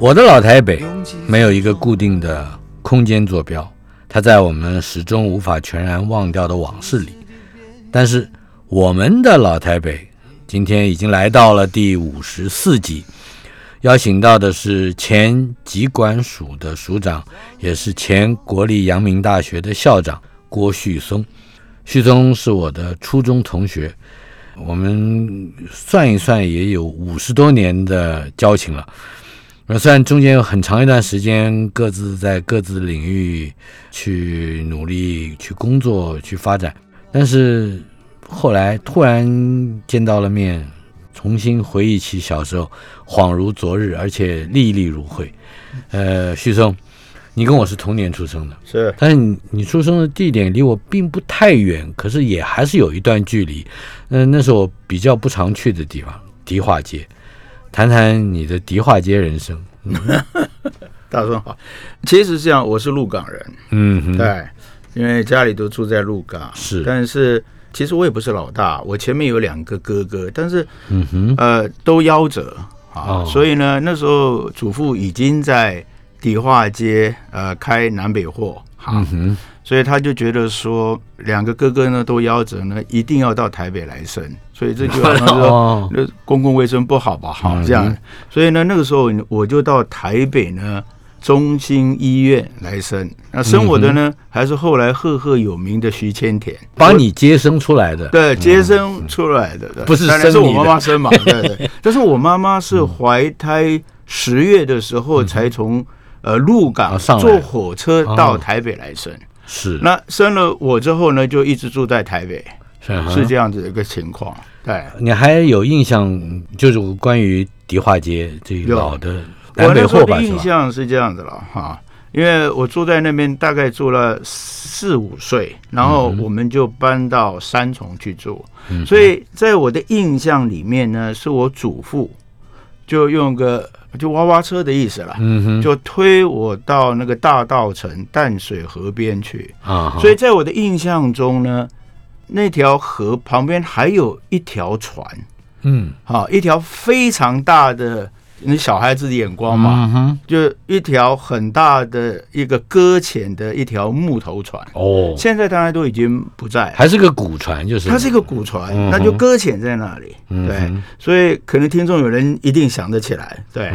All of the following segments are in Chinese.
我的老台北没有一个固定的空间坐标，它在我们始终无法全然忘掉的往事里。但是我们的老台北今天已经来到了第五十四集，邀请到的是前疾管署的署长，也是前国立阳明大学的校长郭旭松。旭松是我的初中同学。我们算一算，也有五十多年的交情了。那虽然中间有很长一段时间各自在各自领域去努力、去工作、去发展，但是后来突然见到了面，重新回忆起小时候，恍如昨日，而且历历如绘。呃，旭松。你跟我是同年出生的，是，但是你你出生的地点离我并不太远，可是也还是有一段距离。嗯，那是我比较不常去的地方，迪化街。谈谈你的迪化街人生。大叔好，其实这样，我是鹿港人，嗯，对，因为家里都住在鹿港，是，但是其实我也不是老大，我前面有两个哥哥，但是，嗯哼，呃，都夭折。啊，所以呢，那时候祖父已经在。迪化街，呃，开南北货，好，所以他就觉得说，两个哥哥呢都夭折呢，一定要到台北来生，所以这 就好像说，那公共卫生不好吧，好这样，所以呢，那个时候我就到台北呢中心医院来生，那生我的呢，还是后来赫赫有名的徐千田，把你接生出来的，对，接生出来的，不是生是我妈妈生嘛，对对，但是我妈妈是怀胎十月的时候才从。呃，鹿港坐火车到台北来生，是。那生了我之后呢，就一直住在台北，是这样子的一个情况。对，你还有印象，就是关于迪化街这老的南北货吧？印象是这样子了哈，因为我住在那边大概住了四五岁，然后我们就搬到三重去住，所以在我的印象里面呢，是我祖父就用个。就挖挖车的意思了，就推我到那个大道城淡水河边去啊。所以在我的印象中呢，那条河旁边还有一条船，嗯，好，一条非常大的。你小孩子的眼光嘛，就一条很大的一个搁浅的一条木头船。哦，现在当然都已经不在，还是个古船，就是。它是一个古船，那就搁浅在那里。对，所以可能听众有人一定想得起来，对，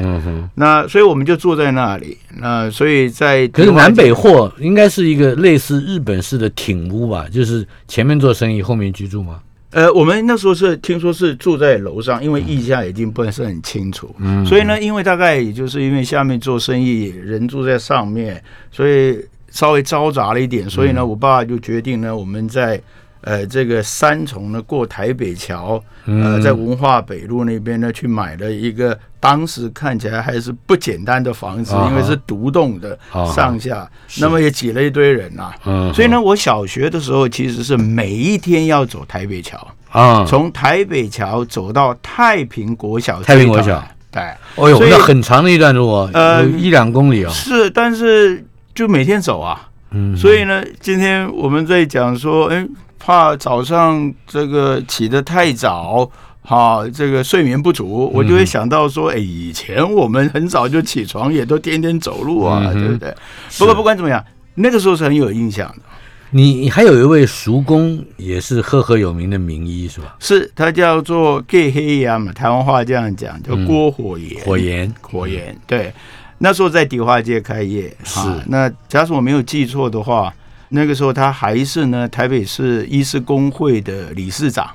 那所以我们就坐在那里，那所以在可是南北货应该是一个类似日本式的挺屋吧，就是前面做生意，后面居住吗？呃，我们那时候是听说是住在楼上，因为意向已经不是很清楚，嗯所以呢，因为大概也就是因为下面做生意，人住在上面，所以稍微嘈杂了一点，所以呢，我爸就决定呢，我们在。呃，这个三重呢，过台北桥，呃，在文化北路那边呢，去买了一个当时看起来还是不简单的房子，因为是独栋的，上下，那么也挤了一堆人呐。所以呢，我小学的时候其实是每一天要走台北桥啊，从台北桥走到太平国小。太平国小，对，哦呦，那很长的一段路哦，呃，一两公里哦。是，但是就每天走啊。嗯，所以呢，今天我们在讲说，哎。怕早上这个起得太早，哈，这个睡眠不足，我就会想到说，哎，以前我们很早就起床，也都天天走路啊，对不对？不过不管怎么样，那个时候是很有印象的。你还有一位叔公，也是赫赫有名的名医，是吧？是他叫做 Gay 黑呀嘛，台湾话这样讲，叫郭火炎。火炎，火炎，对。那时候在迪化街开业，是。那假使我没有记错的话。那个时候他还是呢台北市医师工会的理事长，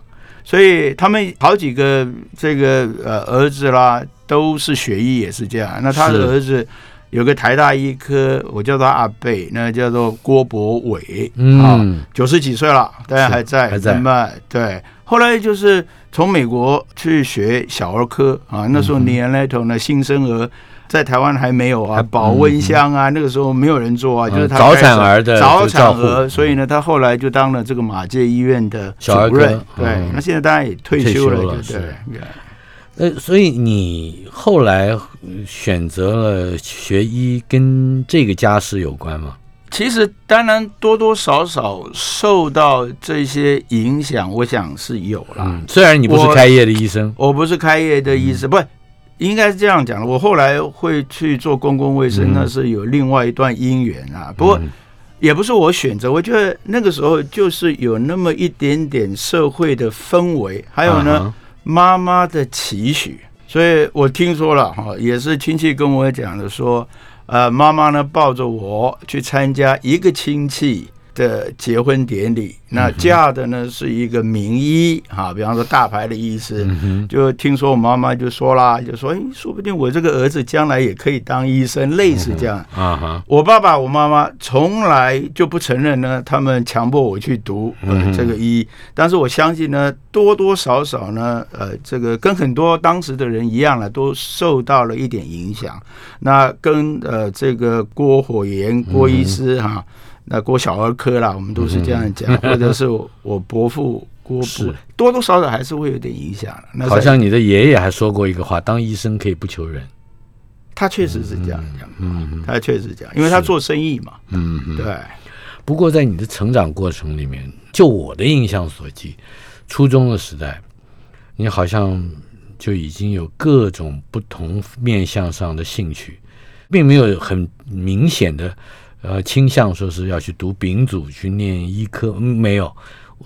所以他们好几个这个呃儿子啦，都是学医也是这样。那他的是儿子有个台大医科，我叫他阿贝，那叫做郭博伟，啊，嗯，九十几岁了，当然是还在，还在。那么对，后来就是从美国去学小儿科啊，那时候年那头呢，新生儿。在台湾还没有啊，保温箱啊，那个时候没有人做啊，嗯就是他早产儿的早产儿，所以呢，他后来就当了这个马街医院的主小儿科任。对嗯，那现在当然也退退休了，对不对。呃，所以你后来呃选择了学医，跟这个家世有关吗？其实当然多多少少受到这些影响，我想是有啦。嗯，虽然你不是我开业的医生，我不是开业的医生，不应该是这样讲的。我后来会去做公共卫生，嗯那是有另外一段姻缘啊。不过嗯也不是我选择，我觉得那个时候就是有那么一点点社会的氛围，还有呢。啊妈妈的期许，所以我听说了哈，也是亲戚跟我讲的说，呃，妈妈呢抱着我去参加一个亲戚的结婚典礼，那嫁的呢是一个名医哈，比方说大牌的医师，就听说我妈妈就说啦，就说，哎，说不定我这个儿子将来也可以当医生，类似这样。啊哈，我爸爸、我妈妈从来就不承认呢，他们强迫我去读这个医，但是我相信呢，多多少少呢，呃，这个跟很多当时的人一样了，都受到了一点影响。那跟呃这个郭火炎郭医师哈、那郭小儿科啦，我们都是这样讲，或者是我我伯父郭是伯，多多少少还是会有点影响。那好像你的爷爷还说过一个话：当医生可以不求人。他确实是这样讲，嗯他确实这样，因为他做生意嘛，嗯嗯。对。不过在你的成长过程里面，就我的印象所及，初中的时代，你好像就已经有各种不同面向上的兴趣，并没有很明显的呃倾向，说是要去读丙组去念医科，嗯没有。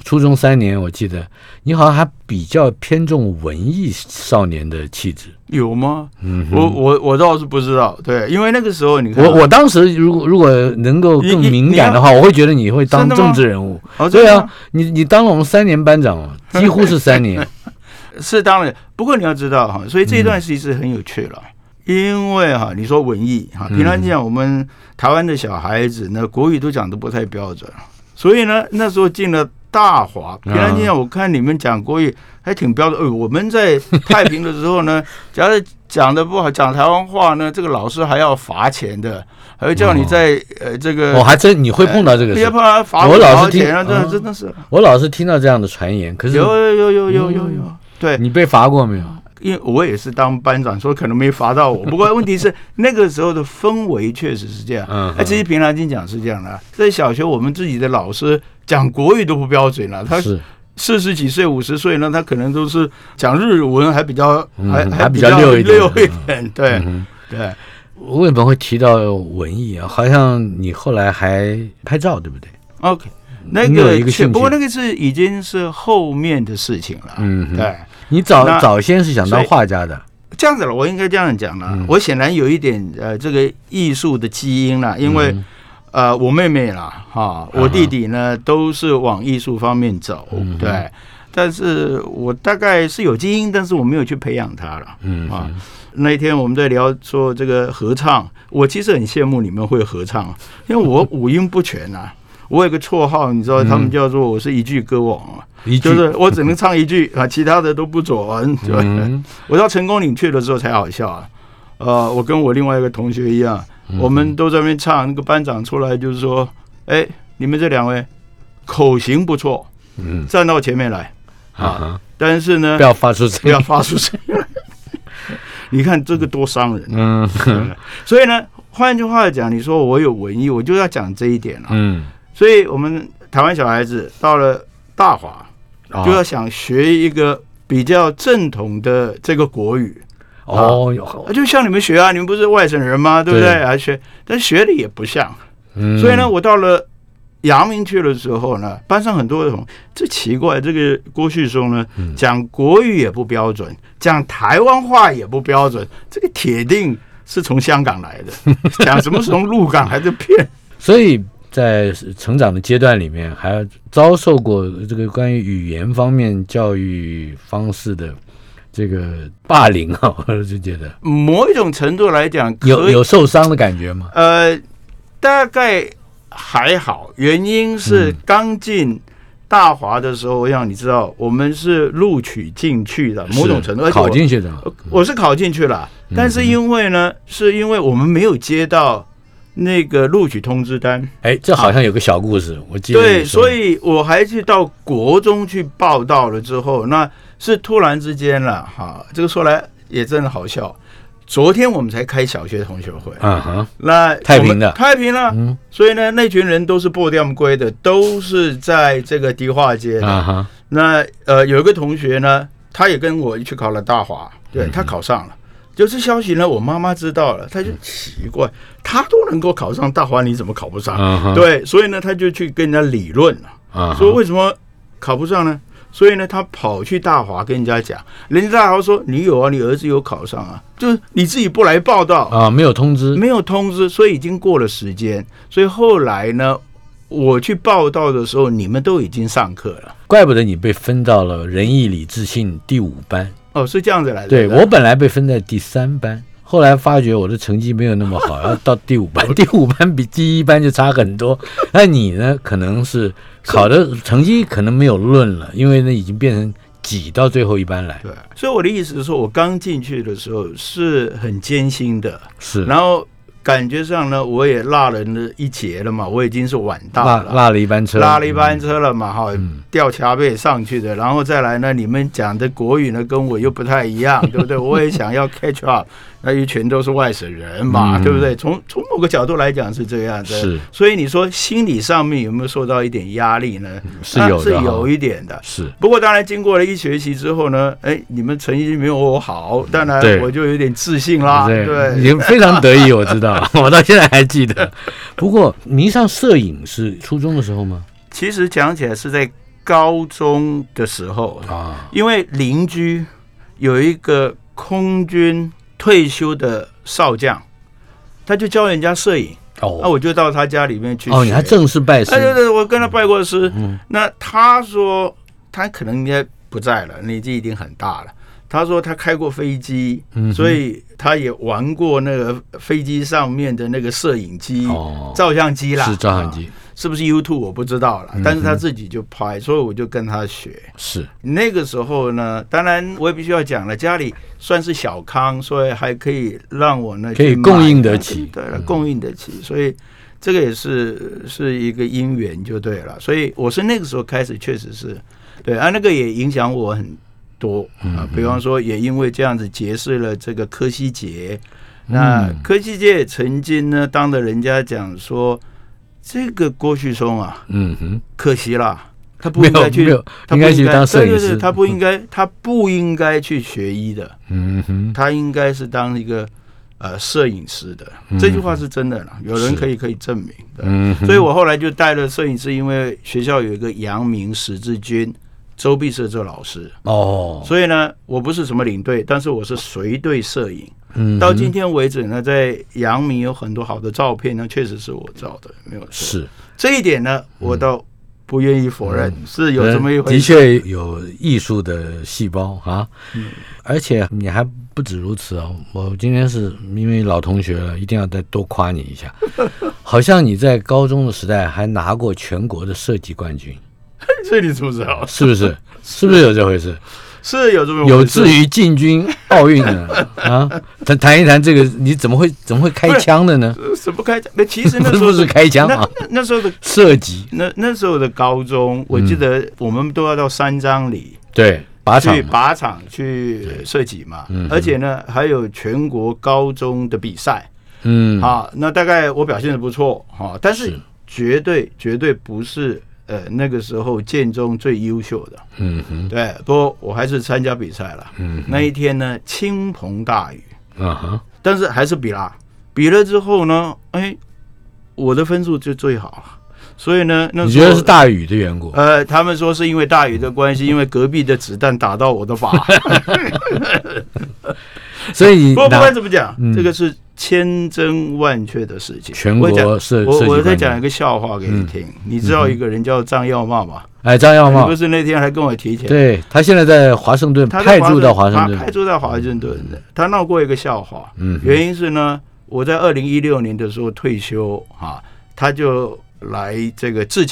初中三年，我记得你好像还比较偏重文艺少年的气质。有吗？嗯我我我倒是不知道，对，因为那个时候你看，我我当时如果如果能够更敏感的话，我会觉得你会当政治人物。哦，对啊你你当了我们三年班长了，几乎是三年。是当然，不过你要知道哈，所以这一段其实很有趣了。因为哈，你说文艺哈，嗯平常讲我们台湾的小孩子呢，国语都讲的不太标准，所以呢，那时候进了大华，平常讲我看你们讲国语还挺标准。呃，我们在太平的时候呢，假如讲的不好，讲台湾话呢，这个老师还要罚钱的，还会叫你在呃这个我还真你会碰到这个事。要不，然罚我老是听钱啊，真的哦真的是。我老是听到这样的传言，可是有有有有有有。有，对，你被罚过没有？因为我也是当班长，所以可能没罚到我。不过问题是那个时候的氛围确实是这样。嗯哎，其实平常心讲是这样的，在小学我们自己的老师讲国语都不标准了，他是四十几岁、五十岁呢，他可能都是讲日文还比较嗯还还比比较较溜一点溜一点，对嗯对。我为什么会提到文艺啊？好像你后来还拍照，对不对？OK，那个不过那个是已经是后面的事情了。嗯对。你早早先是想当画家的，这样子了，我应该这样讲了。嗯。我显然有一点呃，这个艺术的基因了，因为、嗯呃，我妹妹啦，哈，我弟弟呢，都是往艺术方面走，嗯。对。但是我大概是有基因，但是我没有去培养它了。嗯啊，那一天我们在聊说这个合唱，我其实很羡慕你们会合唱，因为我 五音不全呐、我有个绰号，你知道，他们叫做我是一句歌王啊，嗯就是我只能唱一句啊，其他的都不准。对。嗯我到成功岭去的时候才好笑啊。呃，我跟我另外一个同学一样，嗯。我们都在那边唱，那个班长出来就是说：“哎，你们这两位口型不错，嗯。站到前面来，啊哈，但是呢不，要发出不要，发出声音。来。你看这个多伤人。嗯。所以呢，换句话讲，你说我有文艺，我就要讲这一点了。嗯，所以我们台湾小孩子到了大华，哦就要想学一个比较正统的这个国语。哦，啊，就像你们学啊，你们不是外省人吗？对不对？对啊，学，但学的也不像。嗯所以呢，我到了阳明去的时候呢，班上很多人，这奇怪，这个郭旭松呢，嗯讲国语也不标准，讲台湾话也不标准，这个铁定是从香港来的，讲什么从鹿港还是骗。所以在成长的阶段里面，还遭受过这个关于语言方面教育方式的这个霸凌啊，我就觉得。某一种程度来讲，有有受伤的感觉吗？呃，大概还好，原因是嗯刚进大华的时候，我想你知道，我们是录取进去的，某种程度，考进去的，我是考进去了，嗯。但是因为呢，是因为我们没有接到那个录取通知单，哎，这好像有个小故事，我记得对，所以我还去到国中去报道了之后，那是突然之间了哈，这个说来也真的好笑。昨天我们才开小学同学会，啊哈，那太平的。太平了，嗯。所以呢，那群人都是破掉龟的，都是在这个迪化街的。啊哈，那呃，有一个同学呢，他也跟我一起考了大华，对他考上了。就这消息呢，我妈妈知道了，她就奇怪，她都能够考上大华，你怎么考不上？对，所以呢，她就去跟人家理论了，说为什么考不上呢？所以呢，他跑去大华跟人家讲，人家大华说你有啊，你儿子有考上啊，就是你自己不来报道，啊没有通知，没有通知，所以已经过了时间。所以后来呢，我去报道的时候，你们都已经上课了。怪不得你被分到了仁义礼智信第五班。哦，是这样子来的。对我本来被分在第三班，后来发觉我的成绩没有那么好，要到第五班。第五班比第一班就差很多。那你呢？可能是考的成绩可能没有论了，因为呢已经变成挤到最后一班来。对，所以我的意思是说，我刚进去的时候是很艰辛的，是然后感觉上呢，我也落了那一截了嘛，我已经是晚到了。落落了一班车，落了一班车了嘛，哈、嗯吊桥背上去的，然后再来呢，你们讲的国语呢跟我又不太一样，对不对？我也想要 catch up，那一群都是外省人嘛，嗯对不对？从从某个角度来讲是这样的，是所以你说心理上面有没有受到一点压力呢？是有的是有一点的。是不过当然，经过了一学期之后呢，哎，你们成绩没有我好，当然对我就有点自信啦。对，非常得意，我知道，我到现在还记得。不过迷上摄影是初中的时候吗？其实讲起来是在高中的时候，啊，因为邻居有一个空军退休的少将，他就教人家摄影，那、哦我就到他家里面去哦，你还正式拜师。哎，对对，我跟他拜过师。嗯那他说他可能应该不在了，年纪已经很大了。他说他开过飞机，嗯所以他也玩过那个飞机上面的那个摄影机、哦，照相机啦，是照相啊机，是不是 YouTube 我不知道了但是他自己就拍，所以我就跟他学。是那个时候呢，当然我也必须要讲了，家里算是小康，所以还可以让我呢可以供应得起 对了，嗯供应得起，所以这个也是是一个因缘就对了。所以我是那个时候开始，确实是对啊，那个也影响我很多嗯啊。比方说，也因为这样子结识了这个柯西杰，那嗯柯西杰也曾经呢，当着人家讲说，这个郭旭松啊，嗯哼，可惜啦。他不没应该去他不应该去当摄影师他不应该，他不应该去学医的，嗯哼，他应该是当一个呃摄影师的。嗯这句话是真的啦，有人可以可以证明的。嗯哼，所以我后来就带了摄影师，因为学校有一个阳明十字军，周碧社这老师，哦，所以呢，我不是什么领队，但是我是随队摄影。嗯到今天为止呢，在阳明有很多好的照片呢，确实是我照的，没有错。是这一点呢，我倒不愿意否认，是有这么一回的。确有艺术的细胞啊，嗯而且你还不止如此哦。我今天是因为老同学了，一定要再多夸你一下。好像你在高中的时代还拿过全国的设计冠军，这你知不知道？是不是？是不是有这回事？是有这么有志于进军奥运的 啊？谈谈一谈这个，你怎么会怎么会开枪的呢？呃什么开枪？那其实那时候 不是开枪那啊，那那时候的射击那那时候的高中，我记得我们都要到三张里对靶场去靶场去射击嘛。嗯，而且呢还有全国高中的比赛。嗯。啊。那大概我表现的不错哈，但是是。绝对绝对不是呃那个时候建中最优秀的。嗯哼对，不过我还是参加比赛了。嗯那一天呢，倾盆大雨。啊哈但是还是比啦，比了之后呢，哎，我的分数就最好了。所以呢，那你觉得是大雨的缘故？呃，他们说是因为大雨的关系，因为隔壁的子弹打到我的靶。所以你不过不管怎么讲，嗯这个是千真万确的事情。全国我我再讲一个笑话给你听。你知道一个人叫张耀茂吗？哎，张耀茂你不，是那天还跟我提起来？对他现在在华盛顿派驻到华盛他顿，派驻在华盛顿的。他闹过一个笑话，嗯，原因是呢，我在二零一六年的时候退休啊，他就来这个致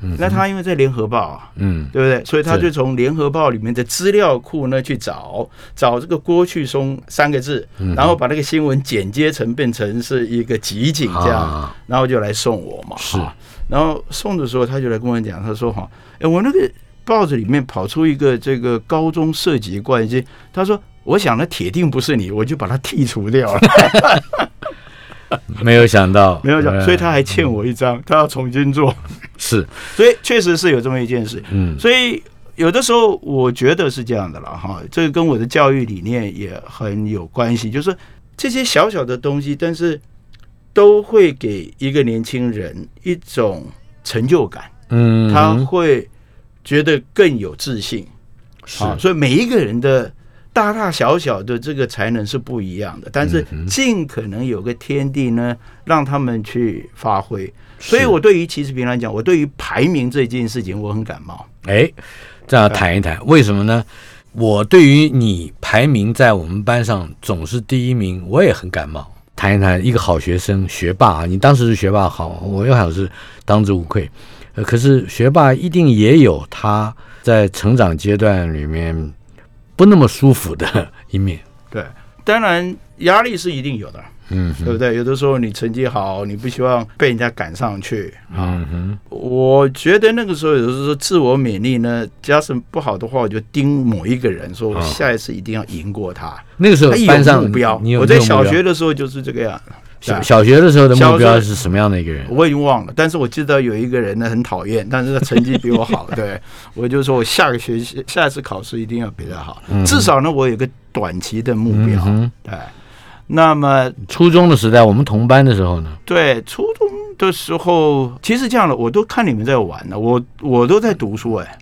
庆。那他因为在联合报啊，嗯对不对？所以他就从联合报里面的资料库呢去找找这个郭去松三个字，嗯然后把那个新闻剪接成变成是一个集锦这样，啊然后就来送我嘛。是然后送的时候他就来跟我讲，他说哈，哎，我那个报纸里面跑出一个这个高中涉及关系，他说。我想那铁定不是你，我就把它剔除掉了。没有想到，没有讲，呃所以他还欠我一张，他要重新做。是，所以确实是有这么一件事。嗯所以有的时候我觉得是这样的了哈，这个跟我的教育理念也很有关系，就是这些小小的东西，但是都会给一个年轻人一种成就感，嗯，他会觉得更有自信是啊。所以每一个人的。大大小小的这个才能是不一样的，但是嗯尽可能有个天地呢，让他们去发挥。所以，我对于其实平来讲，我对于排名这件事情，我很感冒。哎，这样谈一谈，为什么呢？我对于你排名在我们班上总是第一名，我也很感冒。谈一谈一个好学生、学霸啊，你当时是学霸好，我又好是当之无愧。呃，可是学霸一定也有他在成长阶段里面不那么舒服的一面。对，当然压力是一定有的，嗯对不对？有的时候你成绩好，你不希望被人家赶上去啊。嗯哼，我觉得那个时候有的时候自我勉励呢，加上不好的话，我就盯某一个人，说我啊下一次一定要赢过他。那个时候他班上有目标我在小学的时候就是这个样。小小学的时候的目标是什么样的一个人？我已经忘了，但是我记得有一个人呢很讨厌，但是他成绩比我好，对我就说我下个学期下一次考试一定要比他好，至少呢我有个短期的目标，嗯，对。那么初中的时代，我们同班的时候呢？对初中的时候，其实这样的我都看你们在玩呢，我我都在读书哎，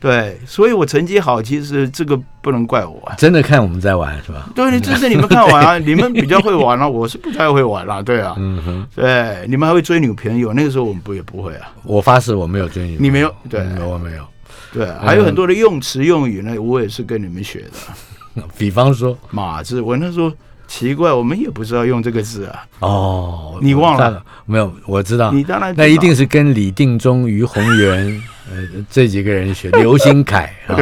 对，所以我成绩好，其实这个不能怪我啊。真的看我们在玩是吧？对，这是你们看玩啊，你们比较会玩啊，我是不太会玩啦、对啊，嗯哼，对，你们还会追女朋友，那个时候我们不也不会啊，我发誓我没有追你，你没有？对。嗯我没有。对，还有很多的用词用语呢，我也是跟你们学的。比方说，马字，我那时候奇怪，我们也不知道用这个字啊，哦，你忘了？没有？我知道，你当然那一定是跟李定中、于洪元 呃这几个人学，刘新凯啊。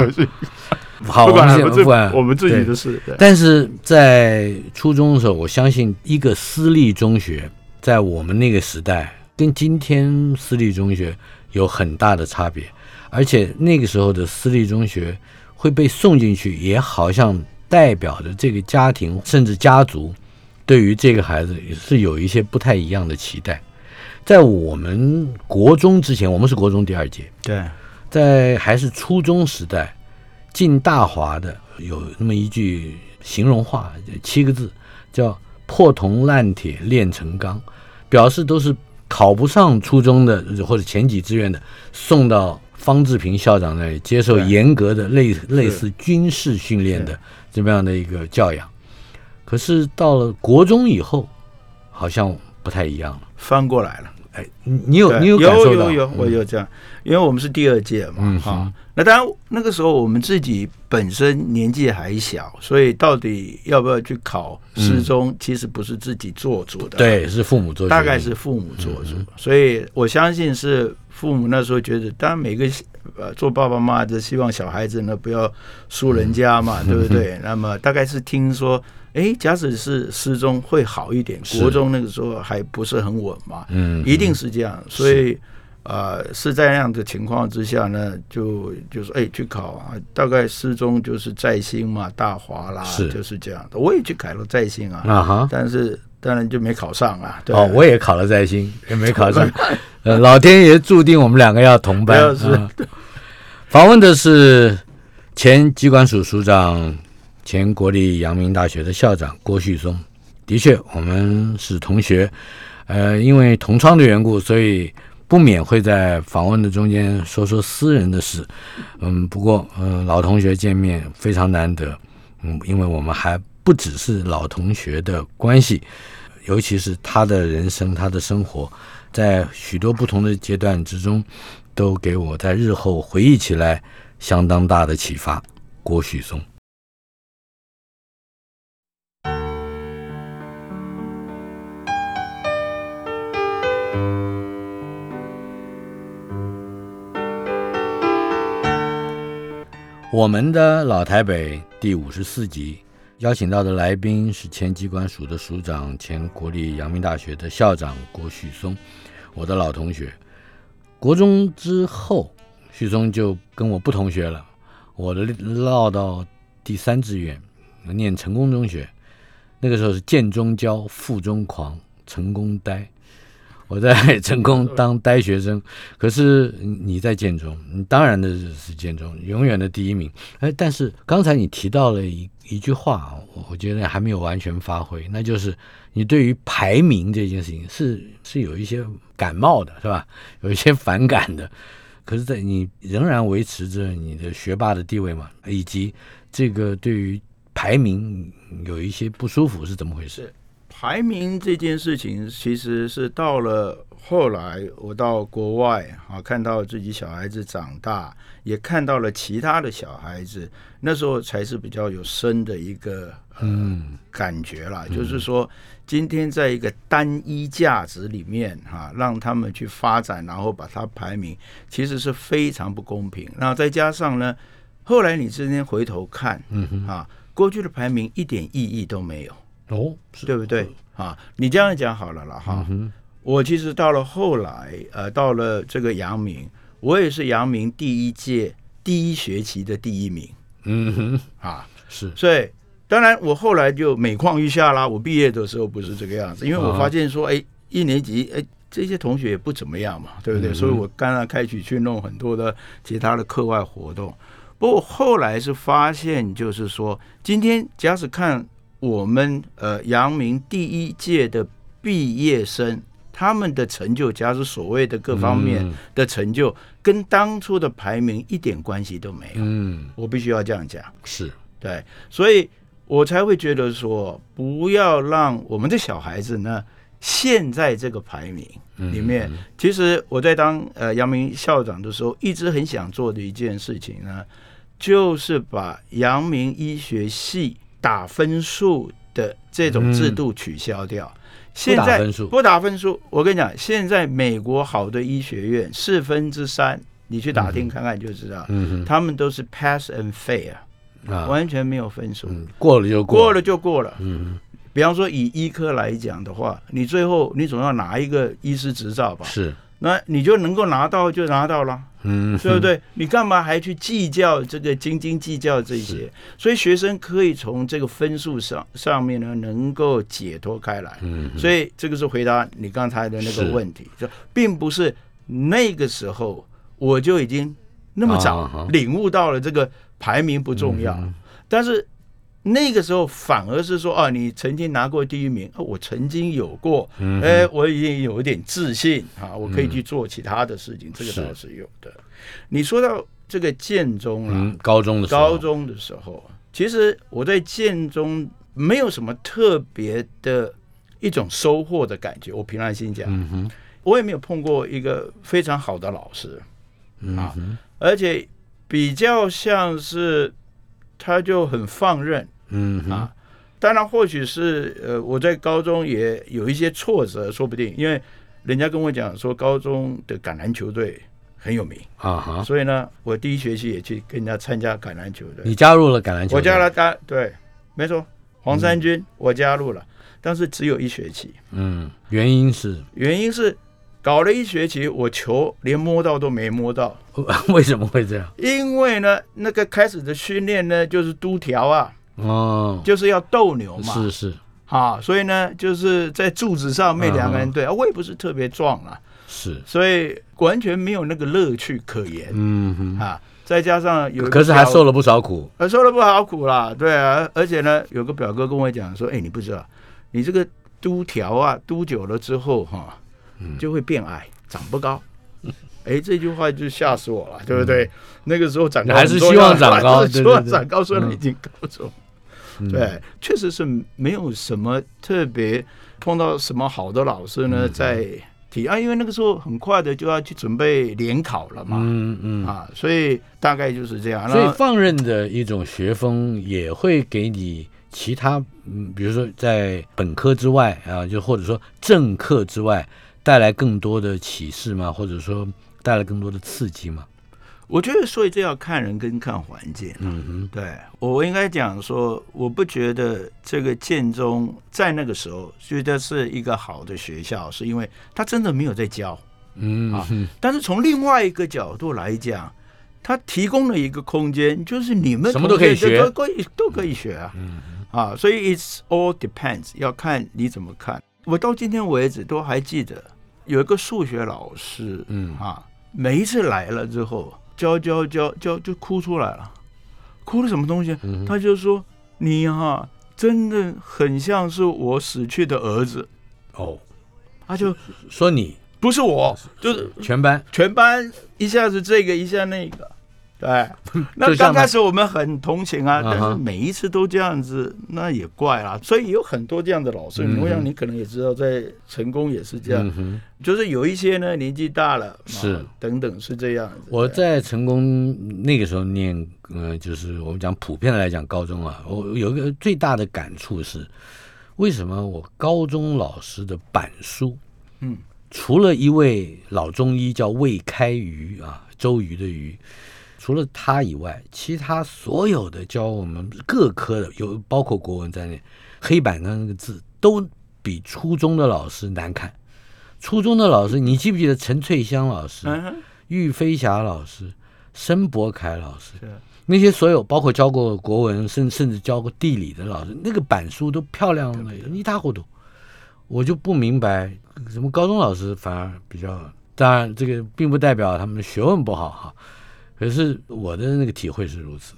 好，不我们先管不管。我们自己对。的事。但是在初中的时候，我相信一个私立中学在我们那个时代跟今天私立中学有很大的差别，而且那个时候的私立中学会被送进去，也好像代表着这个家庭甚至家族对于这个孩子也是有一些不太一样的期待。在我们国中之前，我们是国中第二届，对，在还是初中时代，进大华的有那么一句形容话，七个字，叫“破铜烂铁炼成钢”，表示都是考不上初中的或者前几志愿的，送到方志平校长那里接受严格的类类似军事训练的这么样的一个教养。可是到了国中以后，好像不太一样了。翻过来了。哎，你你有你有感受到？有有，我有这样，因为我们是第二届嘛，嗯哈、哼那当然那个时候我们自己本身年纪还小，所以到底要不要去考师中，其实不是自己做主的，，嗯对，是父母做大概是父母做主，所以我相信是父母那时候觉得，当然每个呃做爸爸妈妈的希望小孩子呢不要输人家嘛，嗯对不对？那么大概是听说。哎，假使是师中会好一点，国中那个时候还不是很稳嘛，嗯，一定是这样，所以呃是在那样的情况之下呢，就就是哎去考啊，大概师中就是在兴嘛，大华啦，是就是这样的。我也去考了在兴啊，啊哈。但是当然就没考上啊。对哦，我也考了在新，也没考上。呃，老天爷注定我们两个要同班。要是啊访问的是前机关署署长、前国立阳明大学的校长郭旭松。的确，我们是同学，呃，因为同窗的缘故，所以不免会在访问的中间说说私人的事。嗯，不过，嗯、老同学见面非常难得。嗯，因为我们还不只是老同学的关系，尤其是他的人生、他的生活，在许多不同的阶段之中，都给我在日后回忆起来相当大的启发。郭旭松。我们的老台北第五十四集邀请到的来宾是前机关署的署长、前国立阳明大学的校长郭旭松，我的老同学。国中之后，旭松就跟我不同学了，我的落到第三志愿，念成功中学。那个时候是建中骄，附中狂，成功呆。我在成功当呆学生，可是你在建中，你当然的是建中永远的第一名。哎，但是刚才你提到了一一句话，我我觉得还没有完全发挥，那就是你对于排名这件事情是是有一些感冒的，是吧？有一些反感的。可是，在你仍然维持着你的学霸的地位嘛，以及这个对于排名有一些不舒服，是怎么回事？排名这件事情，其实是到了后来，我到国外啊，看到自己小孩子长大，也看到了其他的小孩子，那时候才是比较有深的一个嗯感觉啦。就是说，今天在一个单一价值里面哈，让他们去发展，然后把它排名，其实是非常不公平。那再加上呢，后来你今天回头看，嗯哼啊，过去的排名一点意义都没有。哦，对不对啊？你这样讲好了了哈。我其实到了后来，呃，到了这个阳明，我也是阳明第一届第一学期的第一名。嗯哼，啊，是。所以当然我后来就每况愈下啦。我毕业的时候不是这个样子，因为我发现说，哎，一年级，哎，这些同学也不怎么样嘛，对不对？所以我刚刚开始去弄很多的其他的课外活动。不过后来是发现，就是说，今天假使看。我们呃，阳明第一届的毕业生，他们的成就，假如所谓的各方面的成就，跟当初的排名一点关系都没有。嗯，我必须要这样讲。是对，所以我才会觉得说，不要让我们的小孩子呢，陷在这个排名里面。其实我在当呃阳明校长的时候，一直很想做的一件事情呢，就是把阳明医学系。打分数的这种制度取消掉，现在不打分数。我跟你讲，现在美国好的医学院四分之三，你去打听看看就知道，他们都是 pass and fail，完全没有分数，过了就过了就过了。嗯，比方说以医科来讲的话，你最后你总要拿一个医师执照吧？是。那你就能够拿到就拿到了，嗯，对不对？你干嘛还去计较这个斤斤计较这些？所以学生可以从这个分数上上面呢，能够解脱开来。嗯，所以这个是回答你刚才的那个问题，就并不是那个时候我就已经那么早领悟到了这个排名不重要，但是。那个时候反而是说啊，你曾经拿过第一名，我曾经有过，哎，我已经有一点自信啊，我可以去做其他的事情，这个倒是有的。你说到这个建中啊，高中的高中的时候，其实我在建中没有什么特别的一种收获的感觉。我平常心讲，我也没有碰过一个非常好的老师啊，而且比较像是他就很放任。嗯啊，当然或许是呃，我在高中也有一些挫折，说不定，因为人家跟我讲说高中的橄榄球队很有名啊哈，所以呢，我第一学期也去跟人家参加橄榄球队。你加入了橄榄球？我加了，加对，没错，黄山军，我加入了，但是只有一学期。嗯，原因是？原因是搞了一学期，我球连摸到都没摸到。为什么会这样？因为呢，那个开始的训练呢，就是督条啊。哦，就是要斗牛嘛，是是，啊，所以呢，就是在柱子上面两个人对啊，我也不是特别壮啊，是，所以完全没有那个乐趣可言，嗯哼，啊，再加上有，可是还受了不少苦，呃，受了不少苦啦，对啊，而且呢，有个表哥跟我讲说，哎，你不知道，你这个督条啊，督久了之后哈，就会变矮，长不高。哎，这句话就吓死我了，对不对？那个时候长高还是希望长高，希望长高，虽然已经高中。对，确实是没有什么特别碰到什么好的老师呢，在提啊，因为那个时候很快的就要去准备联考了嘛，嗯嗯，啊，所以大概就是这样。所以放任的一种学风也会给你其他，嗯，比如说在本科之外啊，就或者说正课之外，带来更多的启示吗？或者说带来更多的刺激吗？我觉得，所以这要看人跟看环境。嗯哼，对我应该讲说，我不觉得这个建中在那个时候觉得是一个好的学校，是因为他真的没有在教。啊嗯啊，但是从另外一个角度来讲，他提供了一个空间，就是你们什么都可以学都可以都可以学啊。嗯啊，所以 it's all depends，要看你怎么看。我到今天为止都还记得有一个数学老师，嗯啊，每一次来了之后教教教教就哭出来了，哭了什么东西？嗯他就说你哈、真的很像是我死去的儿子，哦，他就说你。不是我，就是全班。全班一下子这个一下那个，对。那刚开始我们很同情啊，但是每一次都这样子，那也怪啦。所以有很多这样的老师，嗯哼我想你可能也知道，在成功也是这样，嗯，就是有一些呢年纪大了，是啊等等是这样。我在成功那个时候念，呃，就是我们讲普遍的来讲，高中啊，我有一个最大的感触是，为什么我高中老师的板书，嗯，除了一位老中医叫魏开瑜啊，周瑜的瑜，除了他以外，其他所有的教我们各科的，有包括国文在内，黑板上那个字都比初中的老师难看。初中的老师，你记不记得陈翠香老师？玉飞霞老师、申伯凯老师，那些所有包括教过国文，甚甚至教过地理的老师，那个板书都漂亮的一塌糊涂。我就不明白，什么高中老师反而比较，当然这个并不代表他们的学问不好哈，可是我的那个体会是如此，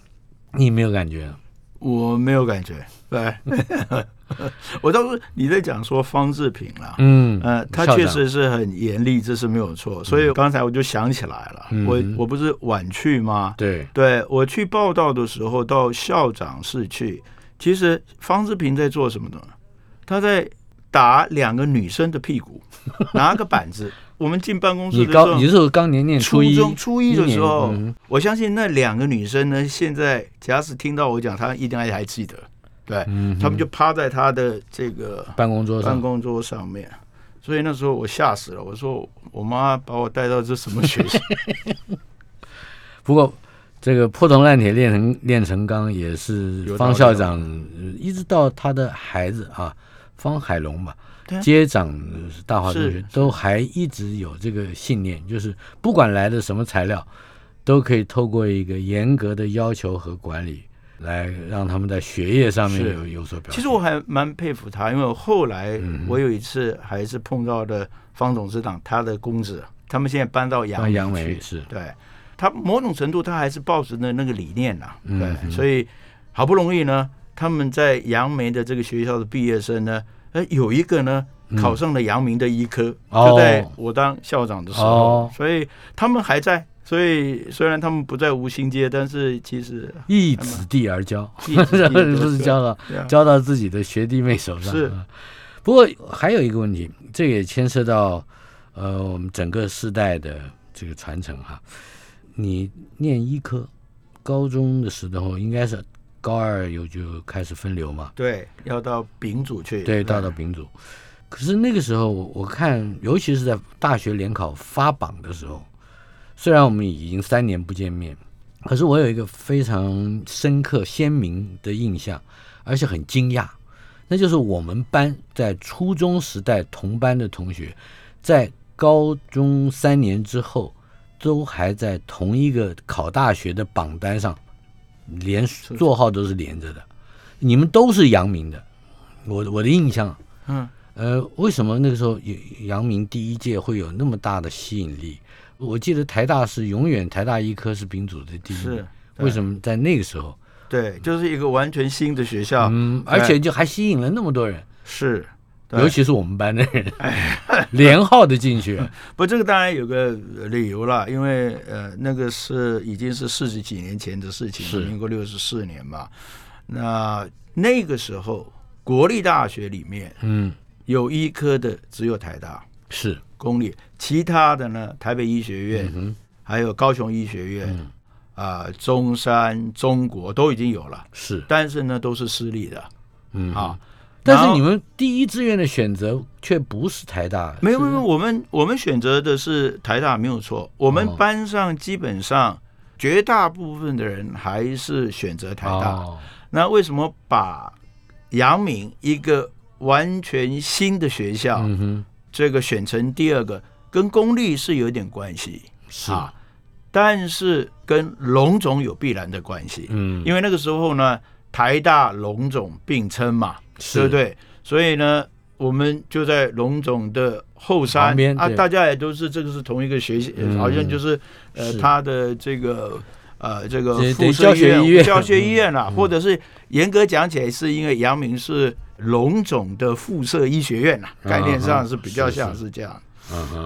你没有感觉？我没有感觉，对。我倒是你在讲说方志平啦，嗯呃，他确实是很严厉，这是没有错。所以刚才我就想起来了，嗯我我不是晚去吗？对，对我去报道的时候，到校长室去，其实方志平在做什么呢？他在打两个女生的屁股，拿个板子。我们进办公室的时候高，你，是我刚年念初一，中初一的时候，嗯我相信那两个女生呢，现在假使听到我讲，她一定还还记得。对，嗯他们就趴在她的这个办公桌上，办公桌上面，所以那时候我吓死了。我说我妈把我带到这什么学校？不过，这个破铜烂铁炼成炼成钢，也是方校长呃一直到他的孩子啊，方海龙吧对啊，接掌呃大华中学是，都还一直有这个信念，就是不管来的什么材料，都可以透过一个严格的要求和管理，来让他们在学业上面有有所表现。其实我还蛮佩服他，因为我后来嗯。我有一次还是碰到的方董事长他的公子，他们现在搬到杨梅是。对他某种程度他还是抱着那那个理念呐、嗯对，嗯。所以好不容易呢，他们在杨梅的这个学校的毕业生呢，呃，有一个呢。考上了阳明的医科，就在我当校长的时候，哦所以他们还在。所以虽然他们不在吴兴街，但是其实一子弟而教，一直记得不是教到对啊交到自己的学弟妹手上。是啊不过还有一个问题，这也牵涉到呃我们整个世代的这个传承哈。你念医科，高中的时候应该是高二有就开始分流嘛？对要到丙组去，对，到到丙组。可是那个时候，我看，尤其是在大学联考发榜的时候，虽然我们已经三年不见面，可是我有一个非常深刻、鲜明的印象，而且很惊讶，那就是我们班在初中时代同班的同学，在高中三年之后，都还在同一个考大学的榜单上，连座号都是连着的。你们都是阳明的，我我的印象。嗯，呃，为什么那个时候阳明第一届会有那么大的吸引力？我记得台大是永远台大医科是丙组的第一，是为什么在那个时候？对，就是一个完全新的学校，嗯，而且就还吸引了那么多人，是，对尤其是我们班的人，连号的进去。不，这个当然有个理由了，因为呃，那个是已经是四十几年前的事情民国六十四年嘛。那那个时候国立大学里面嗯，有医科的只有台大是，公立，其他的呢，台北医学院、嗯还有高雄医学院嗯。啊、中山、中国都已经有了，是，但是呢都是私立的。嗯。啊。但是你们第一志愿的选择却不是台大，没有没有，我们我们选择的是台大没有错，我们哦班上基本上绝大部分的人还是选择台大。哦。那为什么把阳明一个完全新的学校，嗯，这个选成第二个，跟公立是有点关系是，啊，但是跟龙总有必然的关系，嗯，因为那个时候呢，台大龙总并称嘛，是对不对？所以呢，我们就在龙总的后山啊，大家也都是这个是同一个学校，嗯好像就是呃是他的这个。呃，这个对附设对教学医医院教学医院啦、嗯或者是严格讲起来，是因为阳明是龙总的附设医学院啦、概念上是比较像是这样。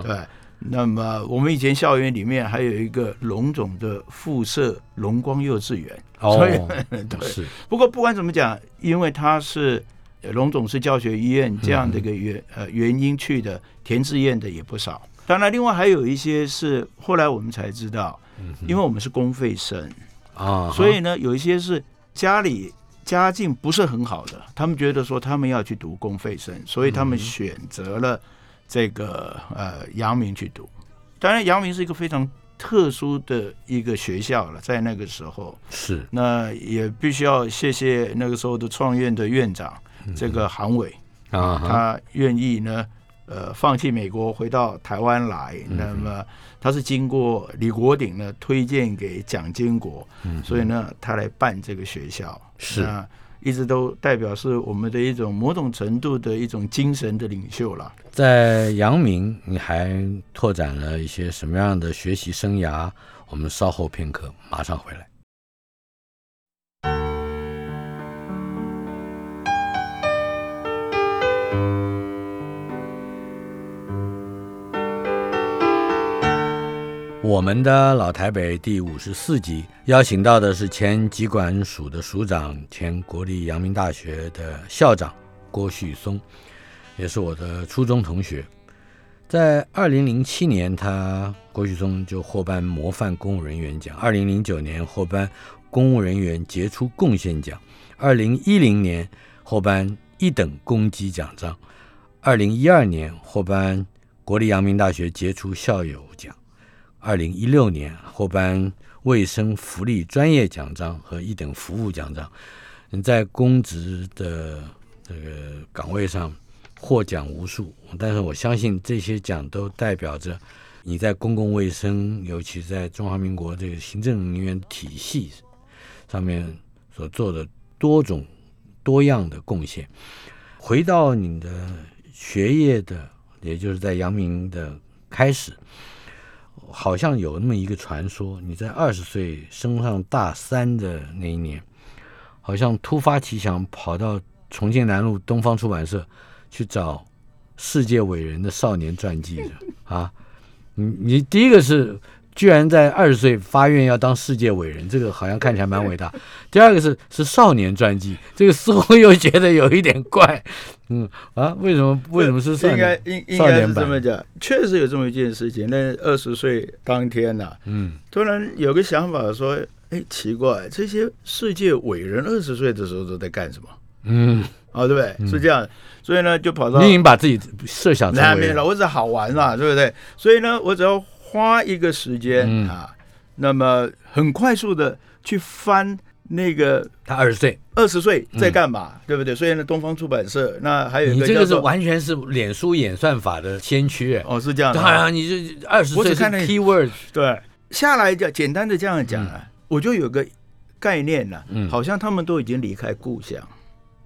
对，那么我们以前校园里面还有一个龙总的附设龙光幼稚园，所以哦，对。是，不过不管怎么讲，因为他是呃龙总是教学医院这样的一个原、呃原因去的，填志愿的也不少。当然，另外还有一些是后来我们才知道，因为我们是公费生，啊，所以呢，有一些是家里家境不是很好的，他们觉得说他们要去读公费生，所以他们选择了这个呃阳明去读。当然，阳明是一个非常特殊的一个学校了，在那个时候，是，那也必须要谢谢那个时候的创院的院长这个韩伟，啊，他愿意呢。呃，放弃美国回到台湾来，嗯那么他是经过李国鼎呢推荐给蒋经国，所以呢，他来办这个学校，嗯是啊一直都代表是我们的一种某种程度的一种精神的领袖了。在阳明，你还拓展了一些什么样的学习生涯？我们稍后片刻，马上回来。我们的老台北第五十四集邀请到的是前疾管署的署长、前国立阳明大学的校长郭旭松，也是我的初中同学。在二零零七年，他郭旭松就获颁模范公务人员奖；二零零九年获颁公务人员杰出贡献奖；二零一零年获颁一等功绩奖章；二零一二年获颁国立阳明大学杰出校友奖；二零一六年获颁卫生福利专业奖章和一等服务奖章。你在公职的这个岗位上获奖无数，但是我相信这些奖都代表着你在公共卫生，尤其在中华民国这个行政人员体系上面所做的多种多样的贡献。回到你的学业的，也就是在阳明的开始，好像有那么一个传说，你在二十岁升上大三的那一年，好像突发奇想跑到重庆南路东方出版社去找世界伟人的少年传记的啊！你你第一个是居然在二十岁发愿要当世界伟人，这个好像看起来蛮伟大。第二个是是少年传记，这个似乎又觉得有一点怪。嗯啊，为什么为什么是少应该年？应应该是这么讲，确实有这么一件事情。那二十岁当天呐、嗯突然有个想法说，哎，奇怪，这些世界伟人二十岁的时候都在干什么？嗯，啊，对不对？是这样，所以呢，就跑到你已经把自己设想成没了，我只好玩嘛，对不对？所以呢，我只要花一个时间、嗯。啊，那么很快速的去翻那个他二十岁，二十岁在干嘛，对不对？所以呢，东方出版社那还有一你这个是个叫做完全是脸书演算法的先驱。哎哦，是这样的。当然，你这二十岁看那 keyword，对，下来就简单的这样讲啊，我就有个概念了、嗯。好像他们都已经离开故乡。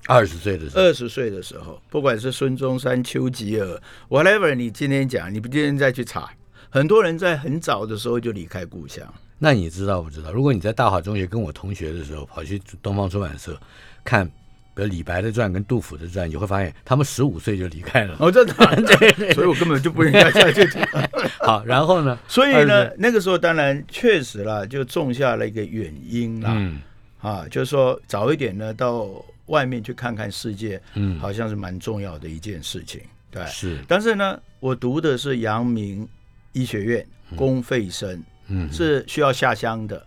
二十岁的时候，二十岁的时候，不管是孙中山、丘吉尔，whatever，你今天讲，你不今天再去查，很多人在很早的时候就离开故乡。那你知道不知道？如果你在大华中学跟我同学的时候，跑去东方出版社看，比如李白的传跟杜甫的传，你会发现他们十五岁就离开了。哦，真的，对对，所以我根本就不应该再去查。好，然后呢？所以呢，那个时候当然确实啦，就种下了一个原因啦，嗯啊，就是说早一点呢到外面去看看世界，嗯，好像是蛮重要的一件事情。对，是，但是呢，我读的是阳明医学院公费生，嗯，是需要下乡的，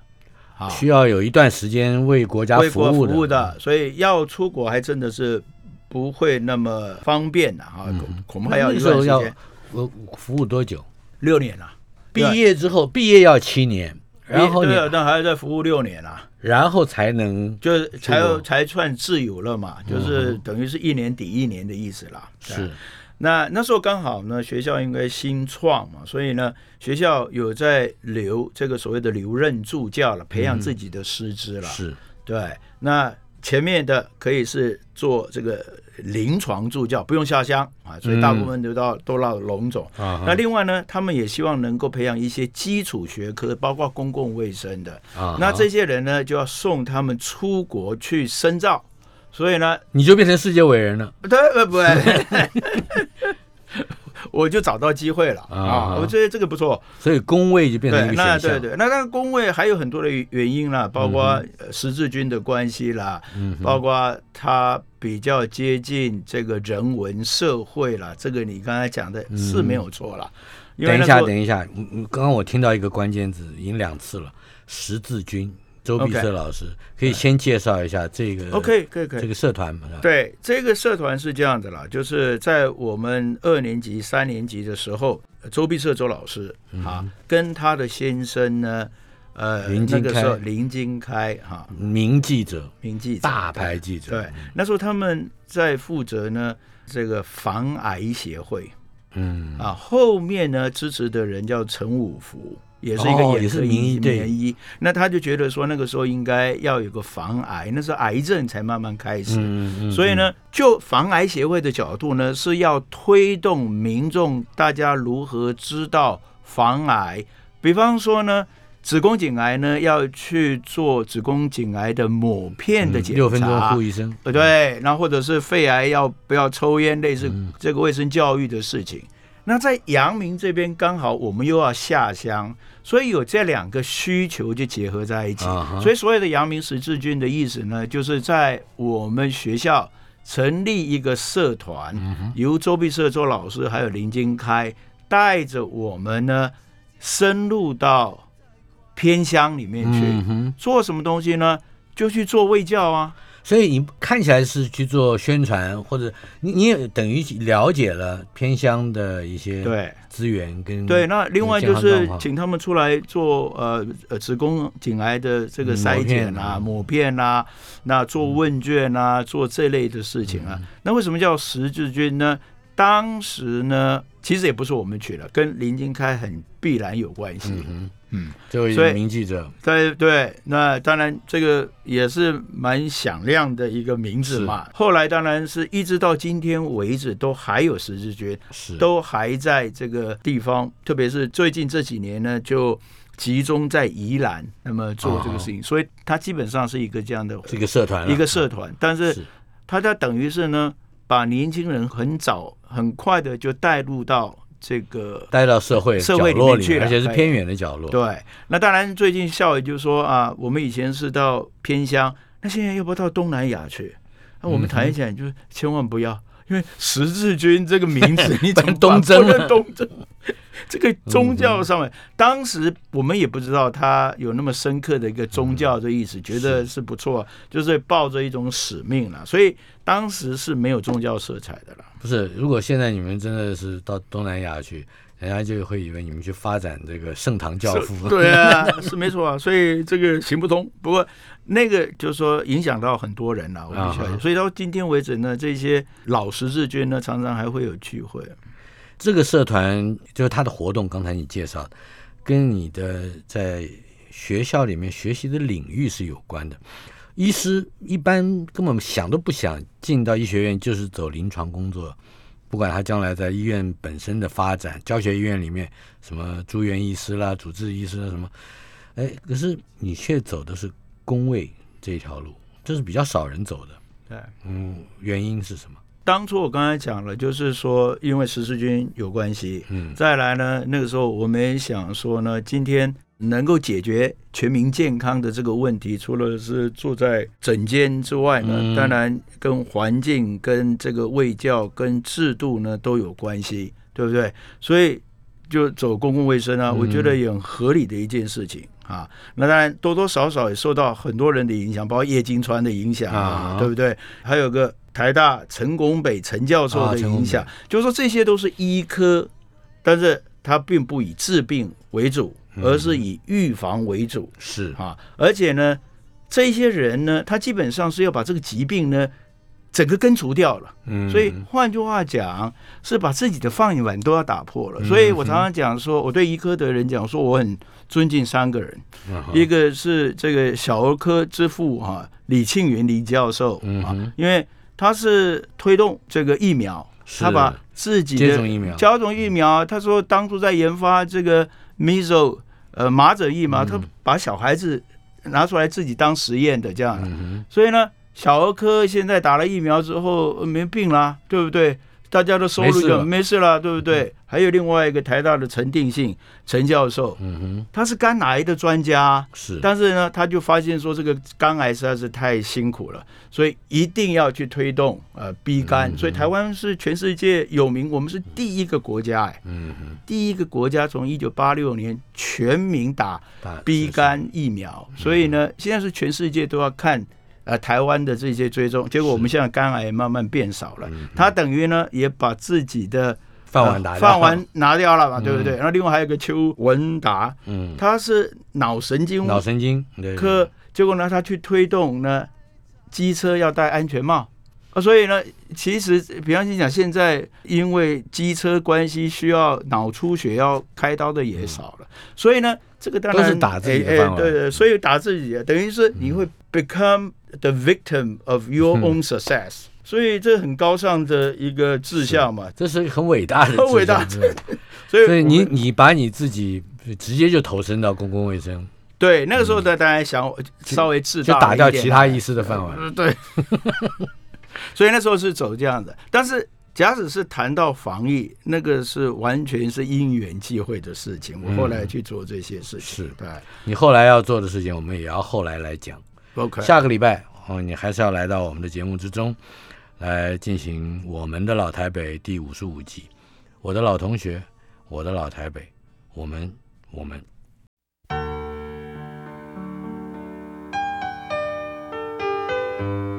啊，需要有一段时间为国家服为国服务的，所以要出国还真的是不会那么方便的啊，恐恐怕要一段时间，我服务多久？六年了。毕业之后，毕业要七年，然后你对啊，那还要再服务六年啊，然后才能就是才才算自由了嘛，就是等于是一年抵一年的意思啦。对是那那时候刚好呢，学校应该新创嘛，所以呢，学校有在留这个所谓的留任助教了，培养自己的师资了。是对，那前面的可以是做这个临床助教，不用下乡啊，所以大部分都到、都到龙总。啊那另外呢，他们也希望能够培养一些基础学科，包括公共卫生的。啊，那这些人呢，就要送他们出国去深造。所以呢，你就变成世界伟人了。对不不，我就找到机会了啊啊！我觉得这个不错。所以工位就变成一对，个选项。那对对，那那个工位还有很多的原因啦，包括呃十字军的关系啦，嗯包括他比较接近这个人文社会啦，这个你刚才讲的是没有错啦。等一下，等一下，刚刚我听到一个关键字，已经两次了，十字军。周碧社老师可以先介绍一下这个 OK 可以可以。这个社团嘛？对，这个社团是这样的啦，就是在我们二年级、三年级的时候，周碧社周老师啊，跟他的先生呢，呃，林金那个时候开。林金开哈，名记者，名记者大牌记者。对，那时候他们在负责呢这个防癌协会嗯，啊，后面呢支持的人叫陈武福。也是一个哦也是眼科医名医名医，那他就觉得说那个时候应该要有个防癌，那时候癌症才慢慢开始，嗯嗯，所以呢，就防癌协会的角度呢，是要推动民众大家如何知道防癌。比方说呢，子宫颈癌呢要去做子宫颈癌的抹片的检查，嗯六分钟护医生，呃对，然后或者是肺癌要不要抽烟，类似嗯。这个卫生教育的事情。那在阳明这边刚好我们又要下乡，所以有这两个需求就结合在一起。所以所谓的阳明十字军的意思呢，就是在我们学校成立一个社团，嗯由周碧社周老师还有林金开带着我们呢，深入到偏乡里面去，嗯，做什么东西呢？就去做卫教啊。所以你看起来是去做宣传，或者你你也等于了解了偏乡的一些对资源跟对，那另外就是请他们出来做呃呃子宫颈癌的这个筛检啊、抹片啊，那做问卷啊，做这类的事情嗯啊。那为什么叫十字军呢？当时呢，其实也不是我们取的，跟林金开很必然有关系。嗯嗯，这位名记者，对对，那当然这个也是蛮响亮的一个名字嘛。后来当然是一直到今天为止，都还有十字军，是。都还在这个地方，特别是最近这几年呢，就集中在宜兰，那么做这个事情，所以它基本上是一个这样的这个社团了一个社团，但是是。它它等于是呢，把年轻人很早很快的就带入到这个带到社会社会角落里，面去了而且是偏远的角落。对，那当然最近校友就说啊，我们以前是到偏乡，那现在要不要到东南亚去？那我们谈一下就是千万不要，因为十字军这个名字 你怎么东征东征？这个宗教上面，当时我们也不知道他有那么深刻的一个宗教的意思，觉得是不错，就是抱着一种使命了，所以当时是没有宗教色彩的啦。不是，如果现在你们真的是到东南亚去，人家就会以为你们去发展这个盛唐教父。是对啊，是没错啊，所以这个行不通。不过那个就是说影响到很多人了，我必须要啊哈讲。所以到今天为止呢，这些老十字军呢，常常还会有聚会。这个社团就是他的活动，刚才你介绍，跟你的在学校里面学习的领域是有关的。医师一般根本想都不想进到医学院，就是走临床工作，不管他将来在医院本身的发展，教学医院里面什么住院医师啦、主治医师啦什么，哎，可是你却走的是工位这条路，这是比较少人走的。对，嗯，原因是什么？当初我刚才讲了，就是说因为十字军有关系，嗯再来呢，那个时候我们也想说呢，今天能够解决全民健康的这个问题，除了是住在诊间之外呢，嗯当然跟环境、跟这个卫教、跟制度呢都有关系，对不对？所以就走公共卫生啊，我觉得也很合理的一件事情。啊，那当然多多少少也受到很多人的影响，包括叶金川的影响啊啊，对不对？还有个台大陈拱北陈教授的影响，北就是说这些都是医科，但是它并不以治病为主，而是以预防为主是啊。而且呢，这些人呢，他基本上是要把这个疾病呢整个根除掉了。嗯所以换句话讲，是把自己的放映碗都要打破了。所以我常常讲说，我对医科的人讲说，我很尊敬三个人，一个是这个小儿科之父哈、李庆云李教授啊嗯，因为他是推动这个疫苗，他把自己的接种疫苗接种疫苗，他说当初在研发这个 measles 呃麻疹疫嗯。苗，他把小孩子拿出来自己当实验的这样，嗯所以呢，小儿科现在打了疫苗之后呃没病啦，对不对？大家的收入就没事了。对不对？还有另外一个台大的陈定信陈教授，嗯哼，他是肝癌的专家，是，但是呢，他就发现说这个肝癌实在是太辛苦了，所以一定要去推动呃 B 肝。所以台湾是全世界有名，我们是第一个国家哎，嗯哼，第一个国家从一九八六年全民打大 B 肝疫苗，所以呢，现在是全世界都要看。呃，台湾的这些追踪，结果我们现在肝癌慢慢变少了，他等于呢也把自己的饭碗拿掉呃饭碗拿掉了嘛，对不对？然后另外还有一个邱文达，嗯，他是脑神经。脑神经科，结果呢，他去推动呢，机车要戴安全帽。啊，所以呢，其实比方讲，现在因为机车关系需要脑出血要开刀的也少了，所以呢，这个当然都是打自己的哎哎对对，所以打自己的，等于是你会 become the victim of your 嗯。own success，、所以这很高尚的一个志向嘛，这是很伟大的，很 伟大。的所以所以你你把你自己直接就投身到公共卫生，对那个时候的大家想稍微自大就打掉其他医师的饭碗。嗯，对。所以那时候是走这样的，但是假使是谈到防疫，那个是完全是因缘际会的事情。我后来去做这些事情，是对你后来要做的事情，我们也要后来来讲。，OK，下个礼拜哦，你还是要来到我们的节目之中，来进行我们的老台北第五十五集。我的老同学，我的老台北，我们我们。雨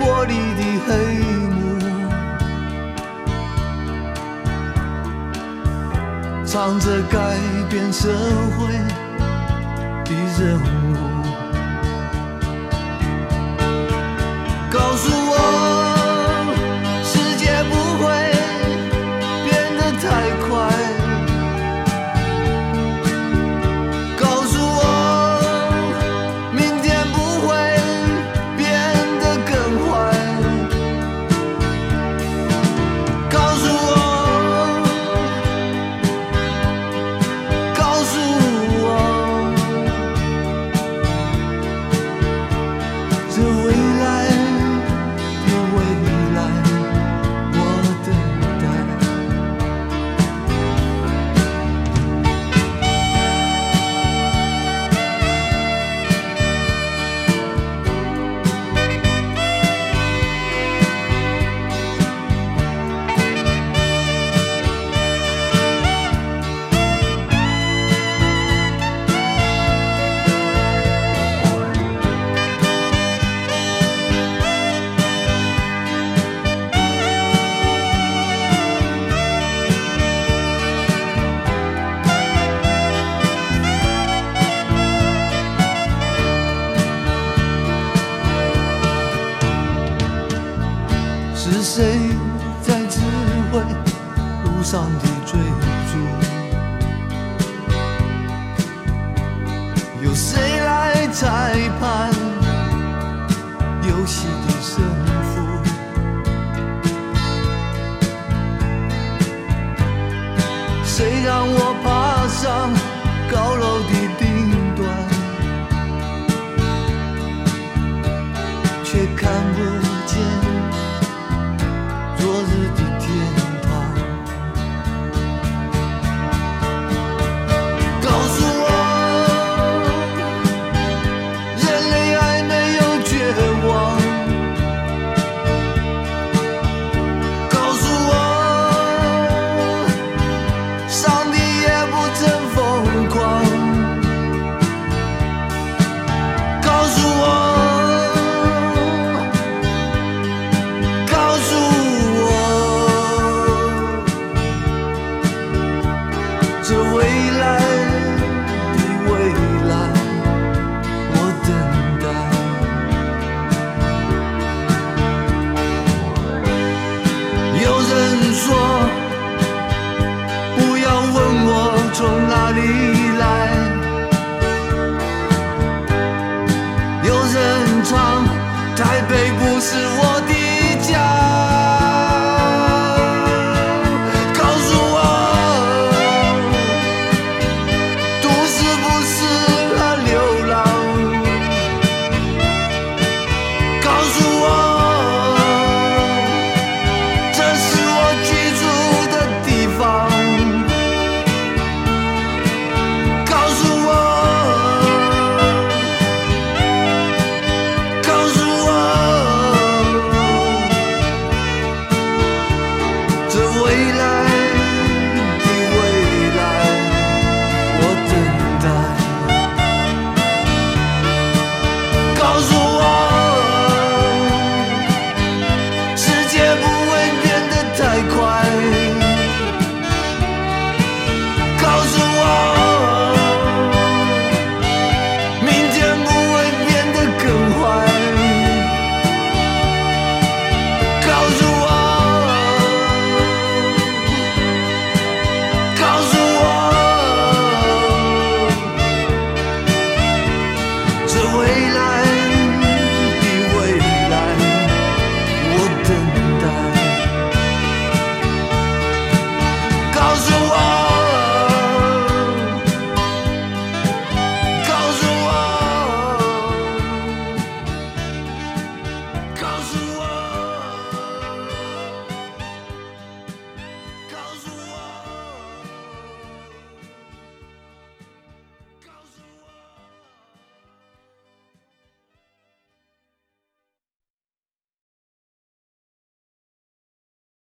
玻璃的黑幕，藏着改变社会的任务。告诉